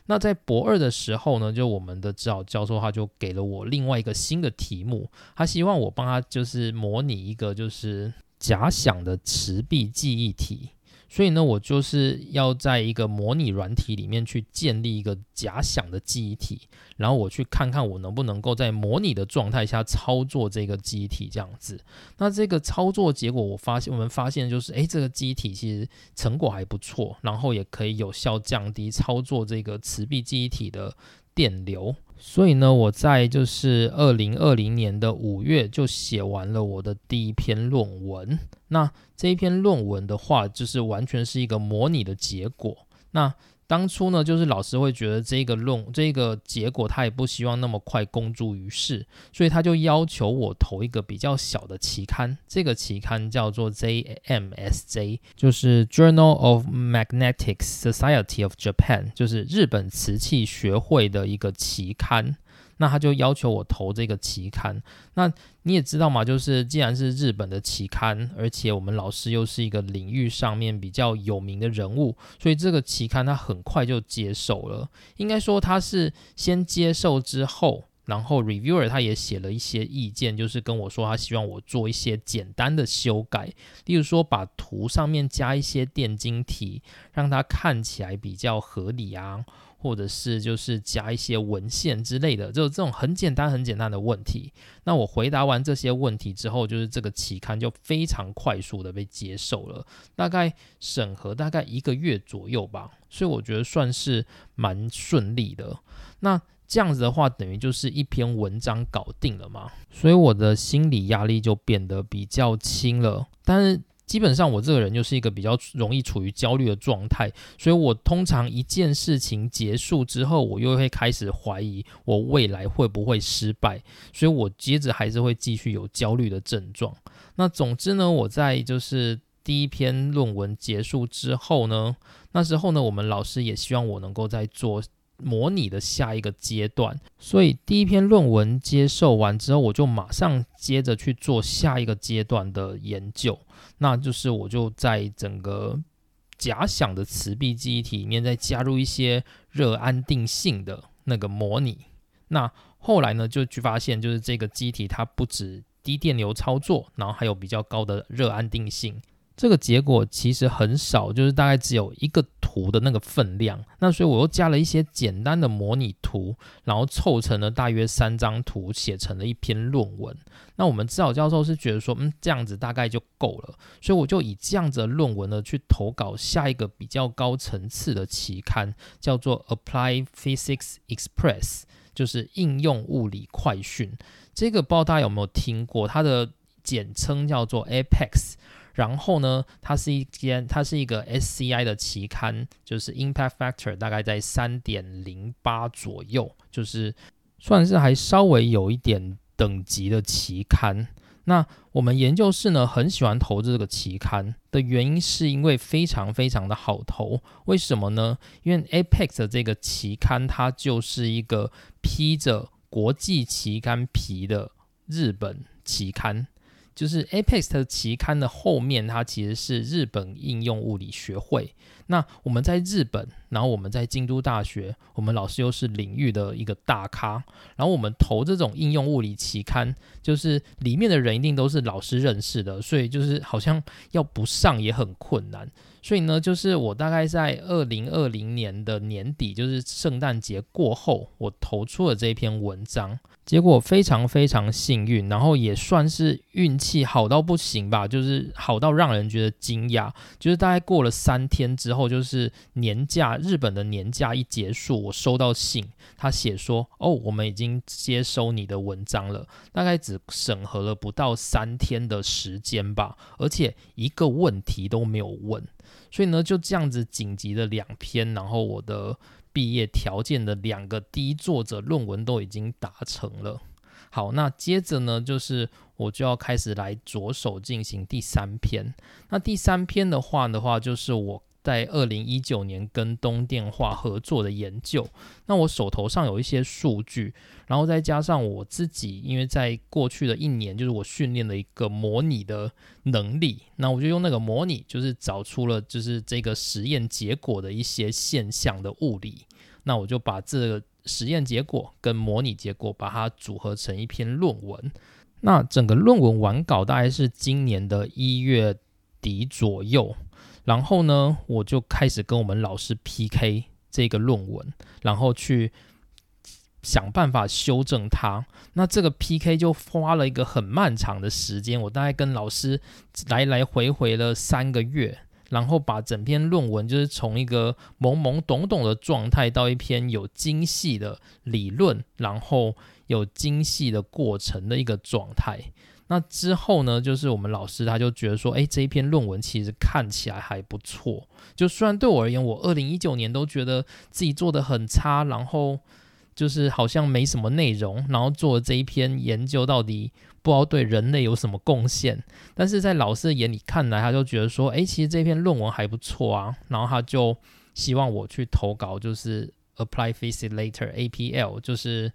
那在博二的时候呢，就我们的指导教授他就给了我另外一个新的题目，他希望我帮他就是模拟一个就是假想的池壁记忆体。所以呢，我就是要在一个模拟软体里面去建立一个假想的记忆体，然后我去看看我能不能够在模拟的状态下操作这个记忆体这样子。那这个操作结果，我发现我们发现就是，诶，这个记忆体其实成果还不错，然后也可以有效降低操作这个磁壁记忆体的电流。所以呢，我在就是二零二零年的五月就写完了我的第一篇论文。那这一篇论文的话，就是完全是一个模拟的结果。那当初呢，就是老师会觉得这个论这个结果，他也不希望那么快公诸于世，所以他就要求我投一个比较小的期刊。这个期刊叫做 JMSJ，就是 Journal of Magnetic Society of Japan，就是日本瓷器学会的一个期刊。那他就要求我投这个期刊。那你也知道嘛，就是既然是日本的期刊，而且我们老师又是一个领域上面比较有名的人物，所以这个期刊他很快就接受了。应该说他是先接受之后，然后 reviewer 他也写了一些意见，就是跟我说他希望我做一些简单的修改，例如说把图上面加一些电晶体，让它看起来比较合理啊。或者是就是加一些文献之类的，就这种很简单很简单的问题。那我回答完这些问题之后，就是这个期刊就非常快速的被接受了，大概审核大概一个月左右吧，所以我觉得算是蛮顺利的。那这样子的话，等于就是一篇文章搞定了嘛，所以我的心理压力就变得比较轻了。但是基本上我这个人就是一个比较容易处于焦虑的状态，所以我通常一件事情结束之后，我又会开始怀疑我未来会不会失败，所以我接着还是会继续有焦虑的症状。那总之呢，我在就是第一篇论文结束之后呢，那时候呢，我们老师也希望我能够在做。模拟的下一个阶段，所以第一篇论文接受完之后，我就马上接着去做下一个阶段的研究。那就是我就在整个假想的磁壁记忆体里面再加入一些热安定性的那个模拟。那后来呢，就去发现，就是这个机体它不止低电流操作，然后还有比较高的热安定性。这个结果其实很少，就是大概只有一个图的那个分量。那所以我又加了一些简单的模拟图，然后凑成了大约三张图，写成了一篇论文。那我们指导教授是觉得说，嗯，这样子大概就够了。所以我就以这样子的论文呢去投稿下一个比较高层次的期刊，叫做《Apply Physics Express》，就是应用物理快讯。这个不知道大家有没有听过，它的简称叫做 Apex。然后呢，它是一间，它是一个 SCI 的期刊，就是 Impact Factor 大概在三点零八左右，就是算是还稍微有一点等级的期刊。那我们研究室呢，很喜欢投这个期刊的原因，是因为非常非常的好投。为什么呢？因为 Apex 的这个期刊，它就是一个披着国际期刊皮的日本期刊。就是 Apex 的期刊的后面，它其实是日本应用物理学会。那我们在日本，然后我们在京都大学，我们老师又是领域的一个大咖。然后我们投这种应用物理期刊，就是里面的人一定都是老师认识的，所以就是好像要不上也很困难。所以呢，就是我大概在二零二零年的年底，就是圣诞节过后，我投出了这篇文章。结果非常非常幸运，然后也算是运气好到不行吧，就是好到让人觉得惊讶。就是大概过了三天之后，就是年假，日本的年假一结束，我收到信，他写说：“哦，我们已经接收你的文章了。”大概只审核了不到三天的时间吧，而且一个问题都没有问。所以呢，就这样子紧急的两篇，然后我的。毕业条件的两个第一作者论文都已经达成了。好，那接着呢，就是我就要开始来着手进行第三篇。那第三篇的话的话，就是我。在二零一九年跟东电化合作的研究，那我手头上有一些数据，然后再加上我自己，因为在过去的一年，就是我训练了一个模拟的能力，那我就用那个模拟，就是找出了就是这个实验结果的一些现象的物理，那我就把这个实验结果跟模拟结果把它组合成一篇论文，那整个论文完稿大概是今年的一月底左右。然后呢，我就开始跟我们老师 PK 这个论文，然后去想办法修正它。那这个 PK 就花了一个很漫长的时间，我大概跟老师来来回回了三个月，然后把整篇论文就是从一个懵懵懂懂的状态，到一篇有精细的理论，然后有精细的过程的一个状态。那之后呢，就是我们老师他就觉得说，哎，这一篇论文其实看起来还不错。就虽然对我而言，我二零一九年都觉得自己做的很差，然后就是好像没什么内容，然后做这一篇研究到底不知道对人类有什么贡献。但是在老师的眼里看来，他就觉得说，哎，其实这篇论文还不错啊。然后他就希望我去投稿，就是 Apply Physics Later APL，就是。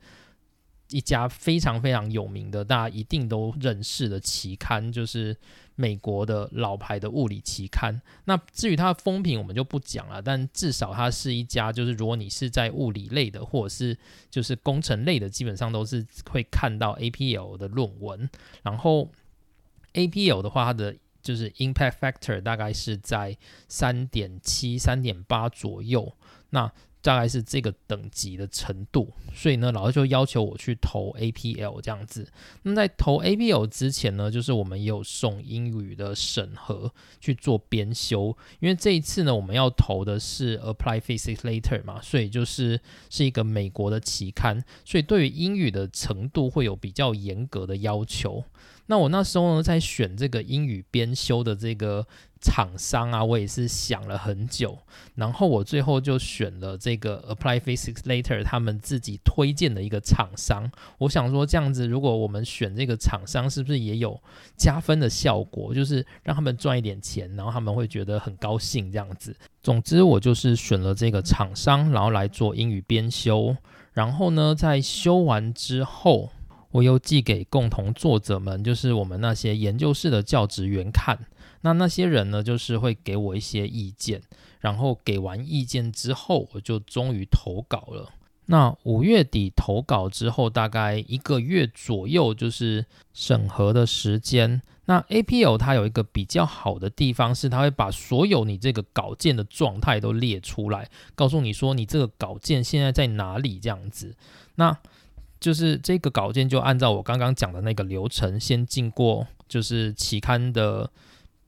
一家非常非常有名的，大家一定都认识的期刊，就是美国的老牌的物理期刊。那至于它的风评，我们就不讲了。但至少它是一家，就是如果你是在物理类的，或者是就是工程类的，基本上都是会看到 APL 的论文。然后 APL 的话，它的就是 impact factor 大概是在三点七、三点八左右。那大概是这个等级的程度，所以呢，老师就要求我去投 APL 这样子。那在投 APL 之前呢，就是我们也有送英语的审核去做编修，因为这一次呢，我们要投的是 Apply Physics Later 嘛，所以就是是一个美国的期刊，所以对于英语的程度会有比较严格的要求。那我那时候呢，在选这个英语编修的这个厂商啊，我也是想了很久，然后我最后就选了这个 Apply Physics Later 他们自己推荐的一个厂商。我想说，这样子如果我们选这个厂商，是不是也有加分的效果？就是让他们赚一点钱，然后他们会觉得很高兴这样子。总之，我就是选了这个厂商，然后来做英语编修。然后呢，在修完之后。我又寄给共同作者们，就是我们那些研究室的教职员看。那那些人呢，就是会给我一些意见。然后给完意见之后，我就终于投稿了。那五月底投稿之后，大概一个月左右就是审核的时间。那 APL 它有一个比较好的地方是，它会把所有你这个稿件的状态都列出来，告诉你说你这个稿件现在在哪里这样子。那就是这个稿件就按照我刚刚讲的那个流程，先经过就是期刊的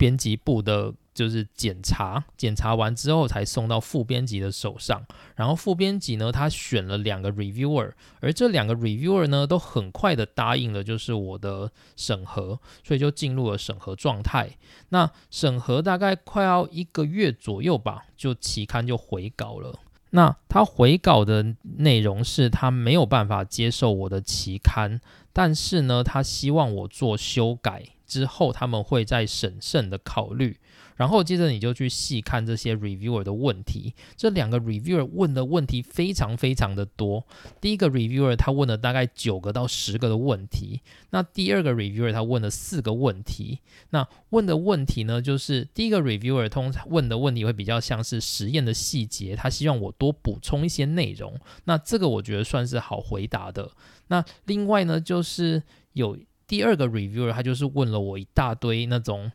编辑部的，就是检查，检查完之后才送到副编辑的手上。然后副编辑呢，他选了两个 reviewer，而这两个 reviewer 呢，都很快的答应了，就是我的审核，所以就进入了审核状态。那审核大概快要一个月左右吧，就期刊就回稿了。那他回稿的内容是他没有办法接受我的期刊，但是呢，他希望我做修改之后，他们会再审慎的考虑。然后接着你就去细看这些 reviewer 的问题，这两个 reviewer 问的问题非常非常的多。第一个 reviewer 他问了大概九个到十个的问题，那第二个 reviewer 他问了四个问题。那问的问题呢，就是第一个 reviewer 通常问的问题会比较像是实验的细节，他希望我多补充一些内容。那这个我觉得算是好回答的。那另外呢，就是有第二个 reviewer 他就是问了我一大堆那种。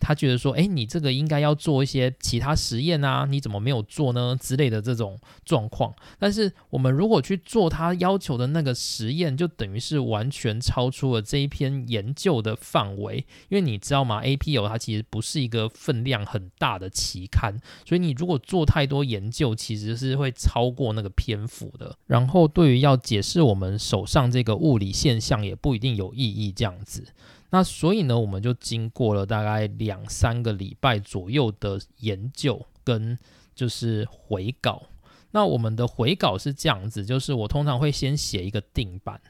他觉得说，哎，你这个应该要做一些其他实验啊，你怎么没有做呢？之类的这种状况。但是我们如果去做他要求的那个实验，就等于是完全超出了这一篇研究的范围。因为你知道吗？APO 它其实不是一个分量很大的期刊，所以你如果做太多研究，其实是会超过那个篇幅的。然后对于要解释我们手上这个物理现象，也不一定有意义这样子。那所以呢，我们就经过了大概两三个礼拜左右的研究跟就是回稿。那我们的回稿是这样子，就是我通常会先写一个定版，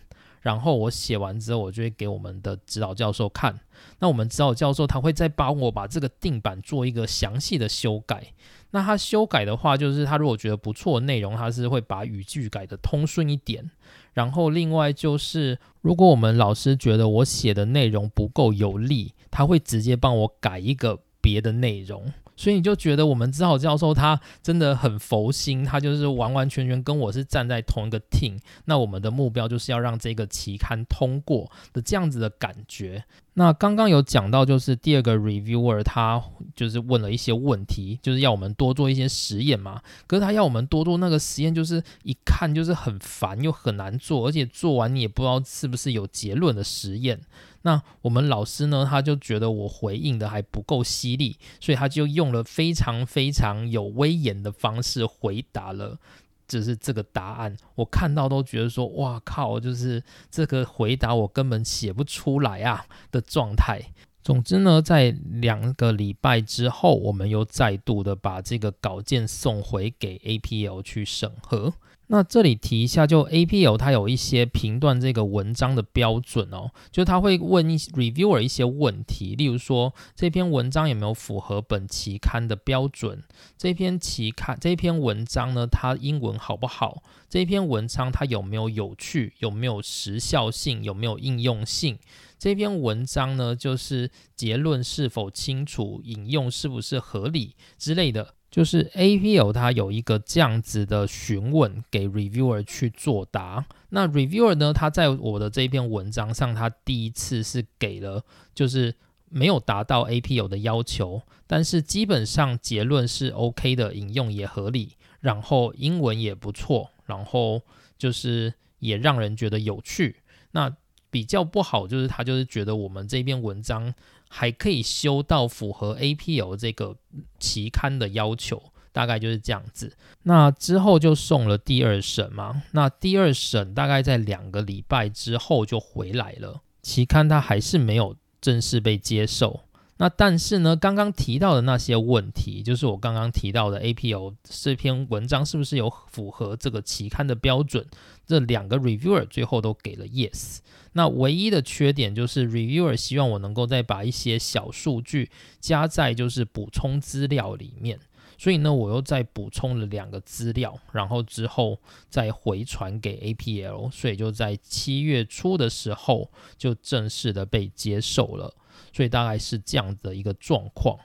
然后我写完之后，我就会给我们的指导教授看。那我们指导教授他会再帮我把这个定版做一个详细的修改。那他修改的话，就是他如果觉得不错的内容，他是会把语句改的通顺一点。然后另外就是，如果我们老师觉得我写的内容不够有力，他会直接帮我改一个别的内容。所以你就觉得我们指导教授他真的很佛心，他就是完完全全跟我是站在同一个 team。那我们的目标就是要让这个期刊通过的这样子的感觉。那刚刚有讲到，就是第二个 reviewer 他就是问了一些问题，就是要我们多做一些实验嘛。可是他要我们多做那个实验，就是一看就是很烦又很难做，而且做完你也不知道是不是有结论的实验。那我们老师呢，他就觉得我回应的还不够犀利，所以他就用了非常非常有威严的方式回答了，就是这个答案。我看到都觉得说，哇靠，就是这个回答我根本写不出来啊的状态。总之呢，在两个礼拜之后，我们又再度的把这个稿件送回给 APL 去审核。那这里提一下，就 APL 它有一些评断这个文章的标准哦，就他会问一 reviewer 一些问题，例如说这篇文章有没有符合本期刊的标准？这篇期刊这篇文章呢，它英文好不好？这篇文章它有没有有趣？有没有时效性？有没有应用性？这篇文章呢，就是结论是否清楚？引用是不是合理之类的？就是 APL 它有一个这样子的询问给 reviewer 去作答。那 reviewer 呢，他在我的这篇文章上，他第一次是给了，就是没有达到 APL 的要求，但是基本上结论是 OK 的，引用也合理。然后英文也不错，然后就是也让人觉得有趣。那比较不好就是他就是觉得我们这篇文章还可以修到符合 APL 这个期刊的要求，大概就是这样子。那之后就送了第二审嘛，那第二审大概在两个礼拜之后就回来了，期刊它还是没有正式被接受。那但是呢，刚刚提到的那些问题，就是我刚刚提到的 APO 这篇文章是不是有符合这个期刊的标准？这两个 reviewer 最后都给了 yes。那唯一的缺点就是 reviewer 希望我能够再把一些小数据加在就是补充资料里面，所以呢，我又再补充了两个资料，然后之后再回传给 APL，所以就在七月初的时候就正式的被接受了。所以大概是这样的一个状况。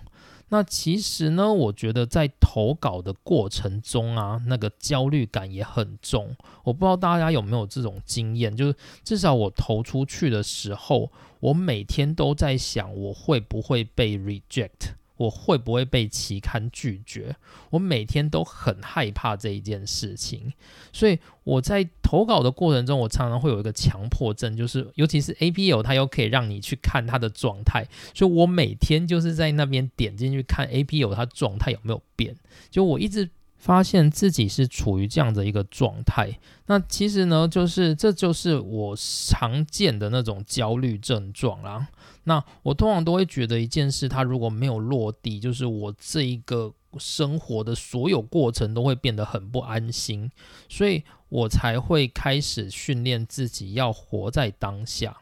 那其实呢，我觉得在投稿的过程中啊，那个焦虑感也很重。我不知道大家有没有这种经验，就是至少我投出去的时候，我每天都在想，我会不会被 reject。我会不会被期刊拒绝？我每天都很害怕这一件事情，所以我在投稿的过程中，我常常会有一个强迫症，就是尤其是 APU，它又可以让你去看它的状态，所以我每天就是在那边点进去看 APU 它状态有没有变，就我一直。发现自己是处于这样的一个状态，那其实呢，就是这就是我常见的那种焦虑症状啦。那我通常都会觉得一件事，它如果没有落地，就是我这一个生活的所有过程都会变得很不安心，所以我才会开始训练自己要活在当下。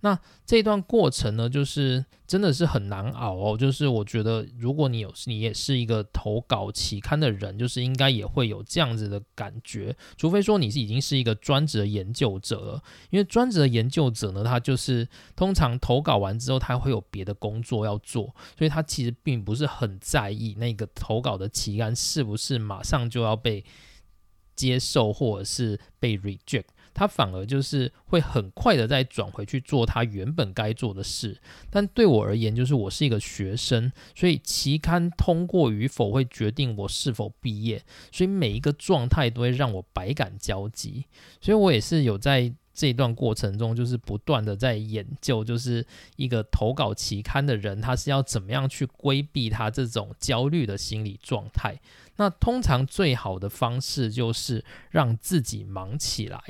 那这段过程呢，就是真的是很难熬哦。就是我觉得，如果你有你也是一个投稿期刊的人，就是应该也会有这样子的感觉。除非说你是已经是一个专职的研究者了，因为专职的研究者呢，他就是通常投稿完之后，他会有别的工作要做，所以他其实并不是很在意那个投稿的期刊是不是马上就要被接受，或者是被 reject。他反而就是会很快的再转回去做他原本该做的事，但对我而言，就是我是一个学生，所以期刊通过与否会决定我是否毕业，所以每一个状态都会让我百感交集，所以我也是有在这段过程中，就是不断的在研究，就是一个投稿期刊的人，他是要怎么样去规避他这种焦虑的心理状态。那通常最好的方式就是让自己忙起来。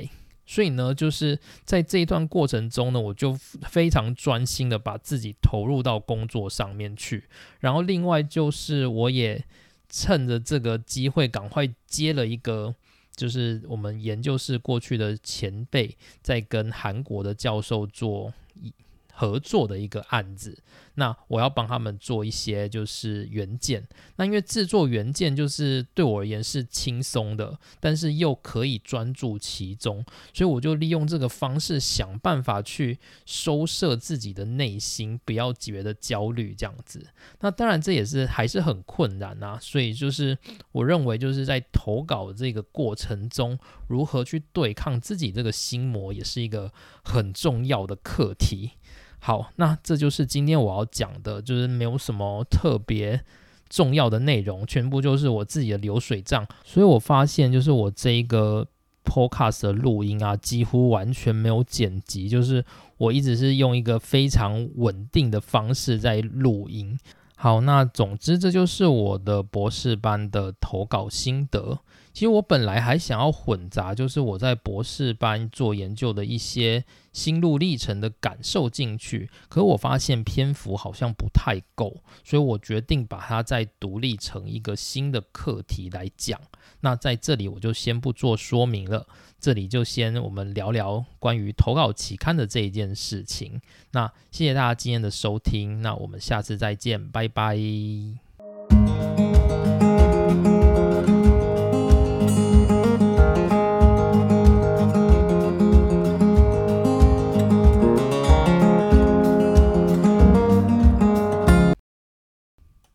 所以呢，就是在这一段过程中呢，我就非常专心的把自己投入到工作上面去。然后另外就是，我也趁着这个机会，赶快接了一个，就是我们研究室过去的前辈在跟韩国的教授做合作的一个案子，那我要帮他们做一些就是原件。那因为制作原件就是对我而言是轻松的，但是又可以专注其中，所以我就利用这个方式想办法去收摄自己的内心，不要觉得焦虑这样子。那当然这也是还是很困难啊，所以就是我认为就是在投稿这个过程中，如何去对抗自己这个心魔，也是一个很重要的课题。好，那这就是今天我要讲的，就是没有什么特别重要的内容，全部就是我自己的流水账。所以我发现，就是我这一个 podcast 的录音啊，几乎完全没有剪辑，就是我一直是用一个非常稳定的方式在录音。好，那总之这就是我的博士班的投稿心得。其实我本来还想要混杂，就是我在博士班做研究的一些心路历程的感受进去，可我发现篇幅好像不太够，所以我决定把它再独立成一个新的课题来讲。那在这里我就先不做说明了，这里就先我们聊聊关于投稿期刊的这一件事情。那谢谢大家今天的收听，那我们下次再见，拜拜。